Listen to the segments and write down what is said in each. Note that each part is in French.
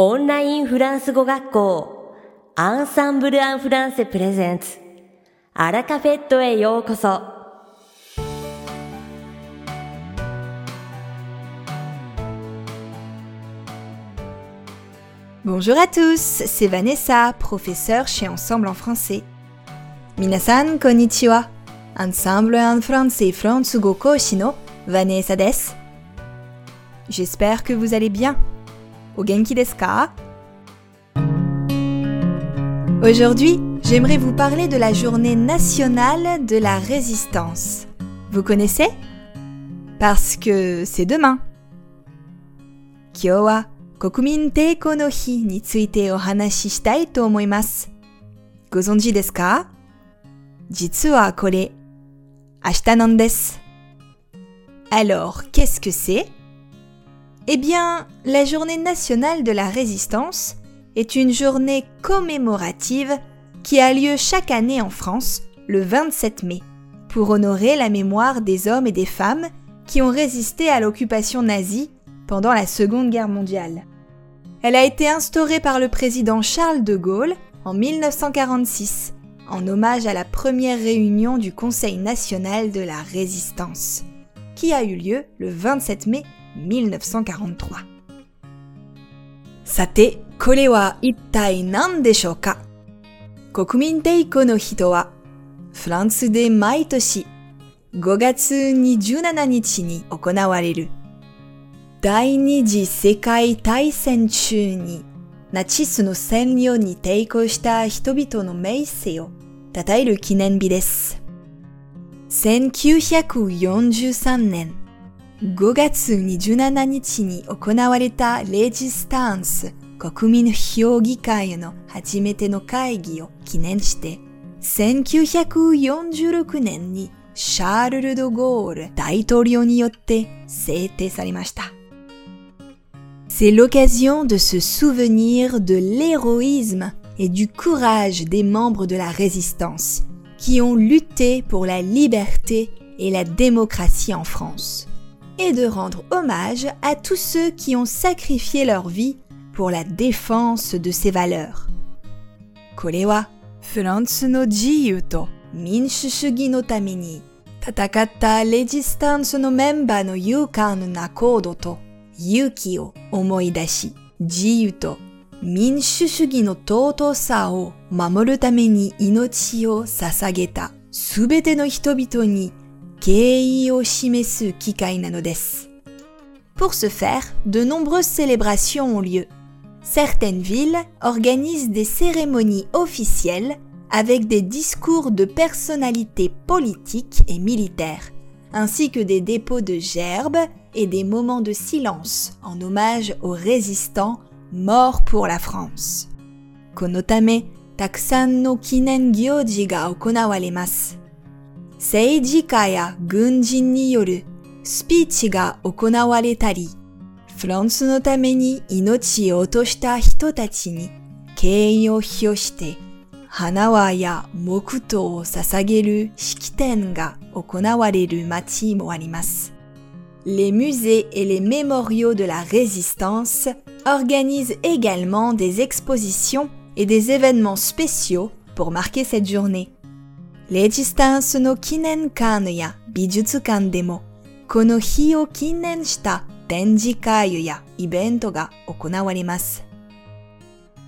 オンラインフランス語学校アンサンブル・アン・フランセプレゼンツアラカフェットへようこそ Bonjour à tous, c'est Vanessa, professeure chez Ensemble en français. Minasan konnichiwa. Ensemble en français Fransugo Koshi no Vanessa desu. J'espère que vous allez bien. Aujourd'hui, j'aimerais vous parler de la journée nationale de la résistance. Vous connaissez? Parce que c'est demain. Kyo wa Kokumin Teiko no Hi ni tsuite o hanashi shitai to. Gozonji desu ka? Jitsu wa kore ashita nan desu. Alors, qu'est-ce que c'est? Eh bien, la journée nationale de la résistance est une journée commémorative qui a lieu chaque année en France le 27 mai pour honorer la mémoire des hommes et des femmes qui ont résisté à l'occupation nazie pendant la Seconde Guerre mondiale. Elle a été instaurée par le président Charles de Gaulle en 1946 en hommage à la première réunion du Conseil national de la résistance, qui a eu lieu le 27 mai 1943. Sate, kore wa ittai nan deshou ka? Kokumin Teiko no hito wa, フランスで毎年5月27日に行われる第二次世界大戦中にナチスの占領に抵抗した人々の名声を称える記念日です。1943年5月27日に行われたレジスタンス国民評議会の初めての会議を記念して1946年にシャールル・ド・ゴール大統領によって制定されました。C'est l'occasion de se souvenir de l'héroïsme et du courage des membres de la résistance qui ont lutté pour la liberté et la démocratie en France, et de rendre hommage à tous ceux qui ont sacrifié leur vie pour la défense de ces valeurs. Korewa, France no jiyu to minshu no tame ni tatakatta resistance no memba no yukan no nakodo to yuki o omoidashi jiyu to minshu shugi no totosa o mamoru tame inochi o sasageta subete no hitobito ni 動と勇気を思い出し、自由と民主主義の尊さを守るために命を捧げたすべての人々に敬意を示す機会なのです。Pour ce faire, de nombreuses célébrations ont lieu. Certaines villes organisent des cérémonies officielles avec des discours de personnalités politiques et militaires, ainsi que des dépôts de gerbes et des moments de silence en hommage aux résistants morts pour la France. このため、たくさ 政治家や軍人によるスピーチが行われたり、フランスのために命を落とした人たちに敬意を表して、花輪や木刀を捧げる式典が行われる街もあります。Les musées et les mémoriaux de la résistance organisent également des expositions et des événements spéciaux pour marquer cette journée. レジスタンスの記念館や美術館でも、この日を記念した展示会やイベントが行われます。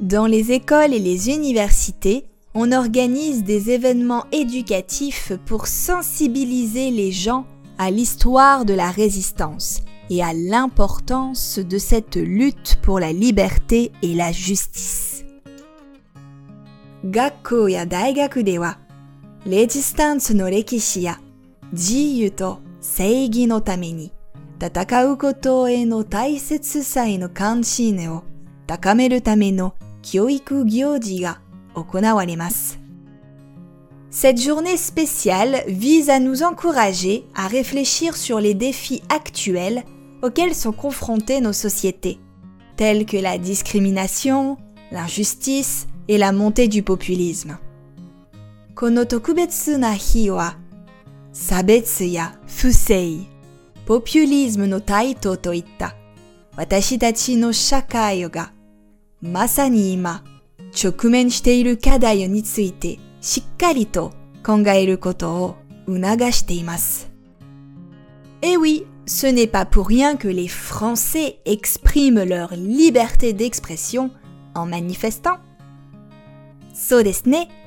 Dans les écoles et les universités, on organise des événements éducatifs pour sensibiliser les gens à l'histoire de la résistance et à l'importance de cette lutte pour la liberté et la justice. 学校や大学では、 レジスタンスの歴史や自由と正義のために戦うことへの大切さへの関心を高めるための教育行事が行われます。Cette journée spéciale vise à nous encourager à réfléchir sur les défis actuels auxquels sont confrontées nos sociétés, tels que la discrimination, l'injustice et la montée du populisme. この特別な日は、差別や不正、ポピュリズムの台頭といった私たちの社会がまさに今、直面している課題についてしっかりと考えることを促しています。Et oui, ce n'est pas pour rien que les Français expriment leur liberté d'expression en manifestant. そうですね。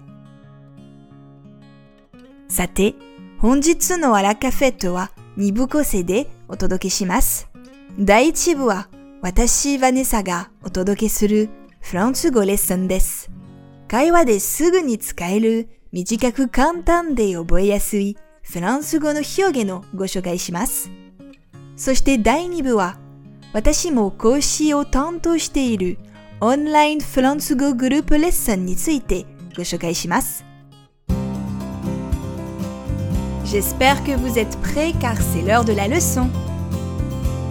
さて、本日のアラカフェットは2部構成でお届けします。第1部は私、ヴァネサがお届けするフランス語レッスンです。会話ですぐに使える短く簡単で覚えやすいフランス語の表現をご紹介します。そして第2部は私も講師を担当しているオンラインフランス語グループレッスンについてご紹介します。J'espère que vous êtes prêts car c'est l'heure de la leçon.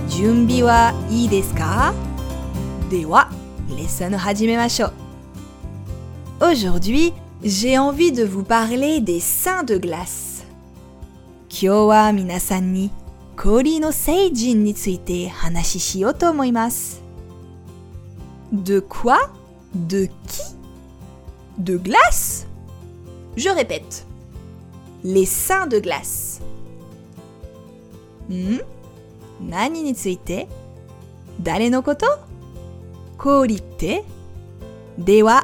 Jumbi wa ii desu ka? Dewa, lesson. Aujourd'hui, j'ai envie de vous parler des seins de glace. Kyo wa minasan ni kori no seijin nitsuite hanashi shio to. De quoi? De qui? De glace? Je répète les seins de glace. Hmm? Nani ni tsuite? Dare no koto? Kori te? Dewa,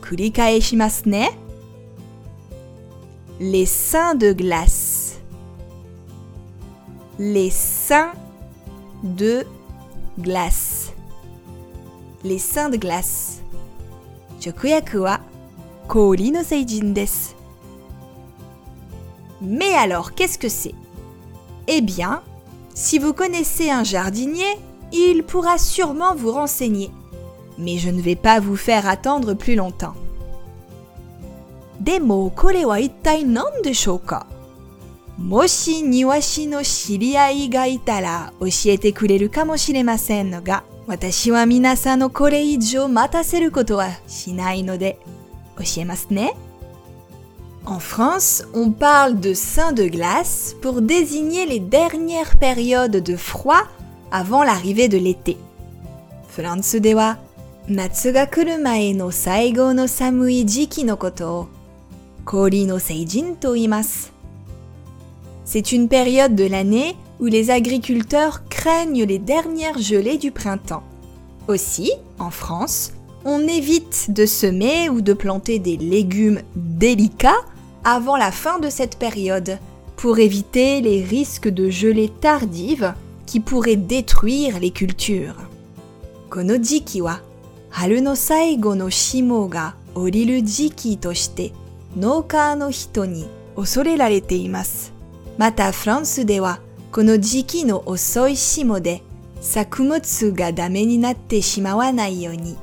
kurikaeshimasu ne? Les seins de glace. Les seins de glace. Les seins de glace. Chokuyaku wa kori no seijin desu. Mais alors, qu'est-ce que c'est? Eh bien, si vous connaissez un jardinier, il pourra sûrement vous renseigner. Mais je ne vais pas vous faire attendre plus longtemps. Demo, kore wa ittai nan deshou ka? Moshi niwashi no shiriai ga itara oshiete kureru kamoshiremasen ga, watashi wa minasan no kore ijou mataseru koto wa shinai node, oshiemasu ne? En France, on parle de saint de glace pour désigner les dernières périodes de froid avant l'arrivée de l'été. No saigo no samui jiki no koto. C'est une période de l'année où les agriculteurs craignent les dernières gelées du printemps. Aussi, en France, on évite de semer ou de planter des légumes délicats avant la fin de cette période pour éviter les risques de gelée tardive qui pourraient détruire les cultures. Kono jiki wa haru no saigo no shimo ga oriru jiki toshite nouka no hito ni osorerarete imasu. Mata France de wa kono jiki no osoi shimo de sakumotsu ga dame ni natte shimawanai yo ni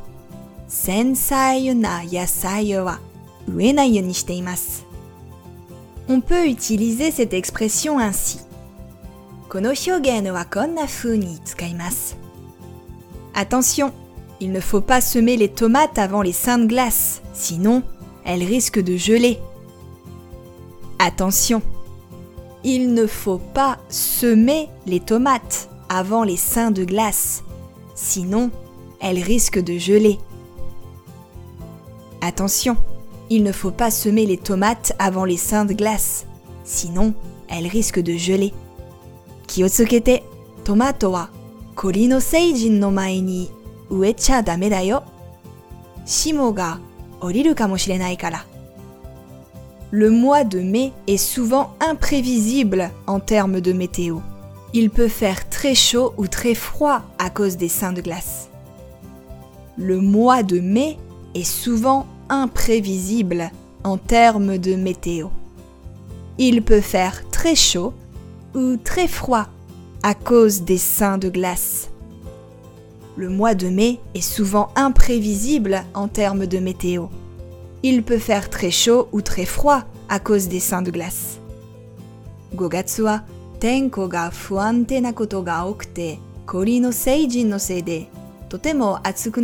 sensai na yasai wa yo ni. On peut utiliser cette expression ainsi. Attention, il ne faut pas semer les tomates avant les seins de glace, sinon elles risquent de geler. Attention, il ne faut pas semer les tomates avant les seins de glace, sinon elles risquent de geler. Attention, il ne faut pas semer les tomates avant les seins de glace, sinon elles risquent de geler. Kiyotsukete, tomato wa kori no seijin no mae ni uecha dame da yo. Shimo ga oriru kamoshirenai kara. Le mois de mai est souvent imprévisible en termes de météo. Il peut faire très chaud ou très froid à cause des seins de glace. Le mois de mai est souvent imprévisible en termes de météo. Il peut faire très chaud ou très froid à cause des seins de glace. Le mois de mai est souvent imprévisible en termes de météo. Il peut faire très chaud ou très froid à cause des seins de glace. Gogatsu wa tenko fuante na koto ga kori no totemo atsuku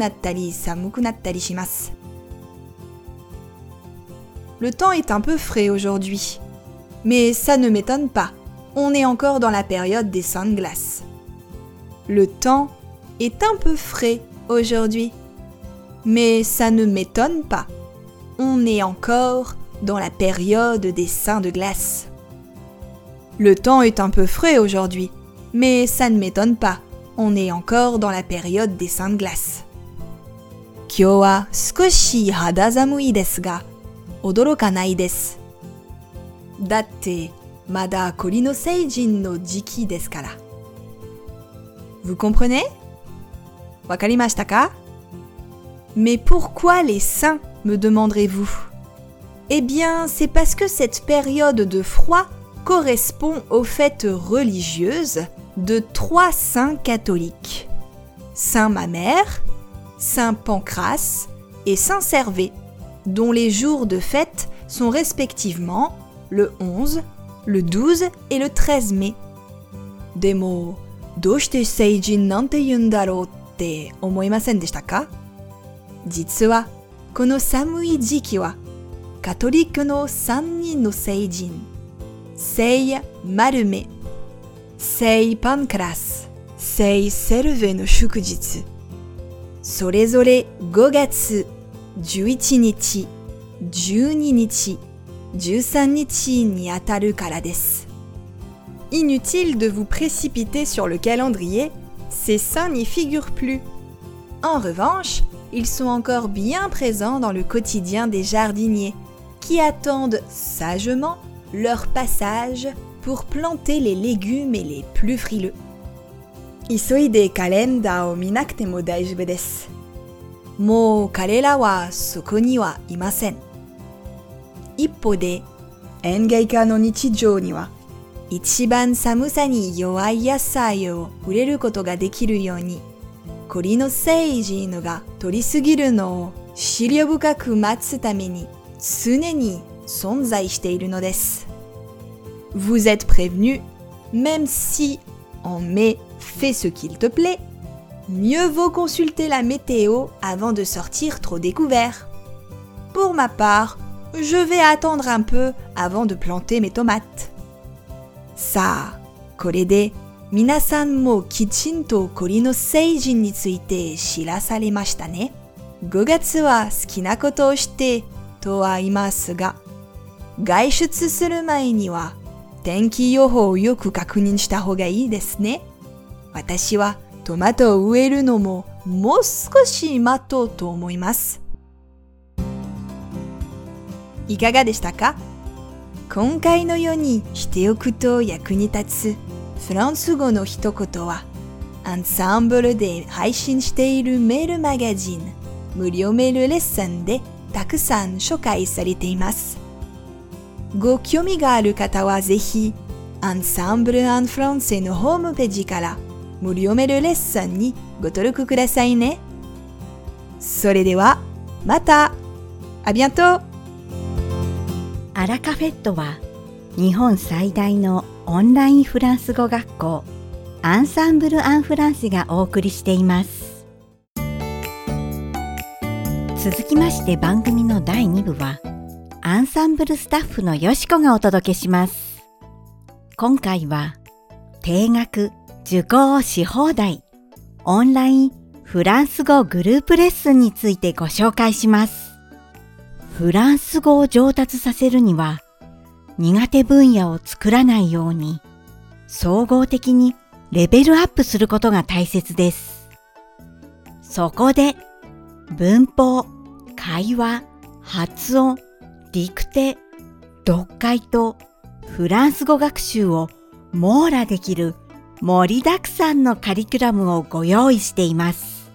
Le temps est un peu frais aujourd'hui. Mais ça ne m'étonne pas. On est encore dans la période des seins de glace. Le temps est un peu frais aujourd'hui. Mais ça ne m'étonne pas. On est encore dans la période des seins de glace. Le temps est un peu frais aujourd'hui, mais ça ne m'étonne pas. On est encore dans la période des seins de glace. 今日は少し肌寒いですが、 驚かないです。だって、まだ鳥の成人の時期ですから。Vous comprenez? わかりましたか Mais pourquoi les saints, me demanderez-vous Eh bien, c'est parce que cette période de froid correspond aux fêtes religieuses de trois saints catholiques. Saint Mamère, Saint Pancras et Saint Servé, dont les jours de fête sont respectivement le 11, le 12 et le 13 mai. Demo, doshite seijin nante yun daro te omoimasen deshita ka? Jitsu wa, kono samui jiki wa, katoliku no 3人の聖人、聖マルメ、聖パンクラス、聖セルベの祝日、それぞれ5月 11日、12日、13日にあたるからです。Inutile de vous précipiter sur le calendrier, ces saints n'y figurent plus. En revanche, ils sont encore bien présents dans le quotidien des jardiniers, qui attendent sagement leur passage pour planter les légumes et les plus frileux. 急いでカレンダーを見なくても大丈夫です。 もう彼らはそこにはいません。一方で、園芸家の日常には、一番寒さに弱い野菜を売れることができるように、栗の聖人が取りすぎるのを資料深く待つために常に存在しているのです。Vous êtes prévenu, même si en mai fais ce qu'il te plaît, mieux vaut consulter la météo avant de sortir trop découvert. Pour ma part, je vais attendre un peu avant de planter mes tomates. Ça, これで皆さんもきちんと鳥の成人について知らされましたね。5月は好きなことをしてとは言いますが、外出する前には天気予報をよく確認した方がいいですね。私は トマトを植えるのももう少し待とうと思います。いかがでしたか？今回のようにしておくと役に立つフランス語の一言はアンサンブルで配信しているメールマガジン無料メールレッスンでたくさん紹介されています。ご興味がある方はぜひアンサンブル・アン・フランセのホームページから無料メールレッスンにご登録くださいね。それではまた。ありがとう。アラカフェットは日本最大のオンラインフランス語学校アンサンブル・アン・フランセがお送りしています。続きまして番組の第2部はアンサンブルスタッフのよしこがお届けします。今回は定額受講し放題オンラインフランス語グループレッスンについてご紹介しますフランス語を上達させるには苦手分野を作らないように総合的にレベルアップすることが大切です。そこで文法、会話、発音、ディクテ、読解とフランス語学習を網羅できる盛りだくさんのカリキュラムをご用意しています。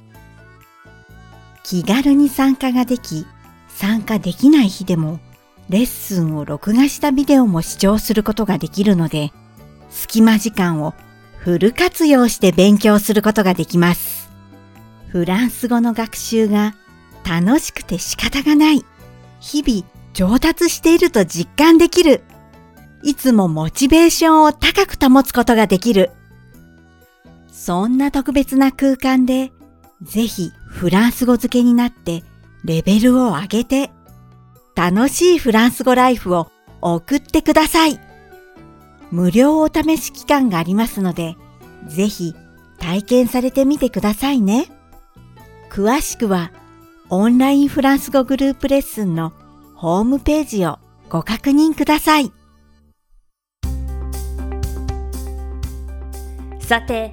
気軽に参加ができ、参加できない日でもレッスンを録画したビデオも視聴することができるので、隙間時間をフル活用して勉強することができます。フランス語の学習が楽しくて仕方がない。日々上達していると実感できる。いつもモチベーションを高く保つことができる。そんな特別な空間で、ぜひフランス語付けになってレベルを上げて、楽しいフランス語ライフを送ってください。無料お試し期間がありますので、ぜひ体験されてみてくださいね。詳しくはオンラインフランス語グループレッスンのホームページをご確認ください。さて、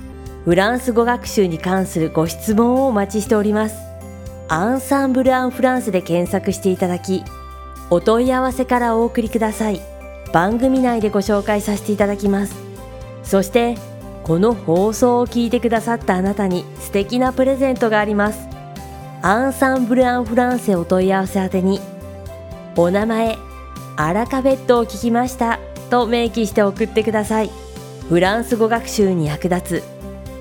フランス語学習に関するご質問をお待ちしております。アンサンブル・アン・フランスで検索していただきお問い合わせからお送りください。番組内でご紹介させていただきます。そしてこの放送を聞いてくださったあなたに素敵なプレゼントがあります。アンサンブル・アン・フランセお問い合わせ宛てにお名前アラカフェットを聞きましたと明記して送ってください。フランス語学習に役立つ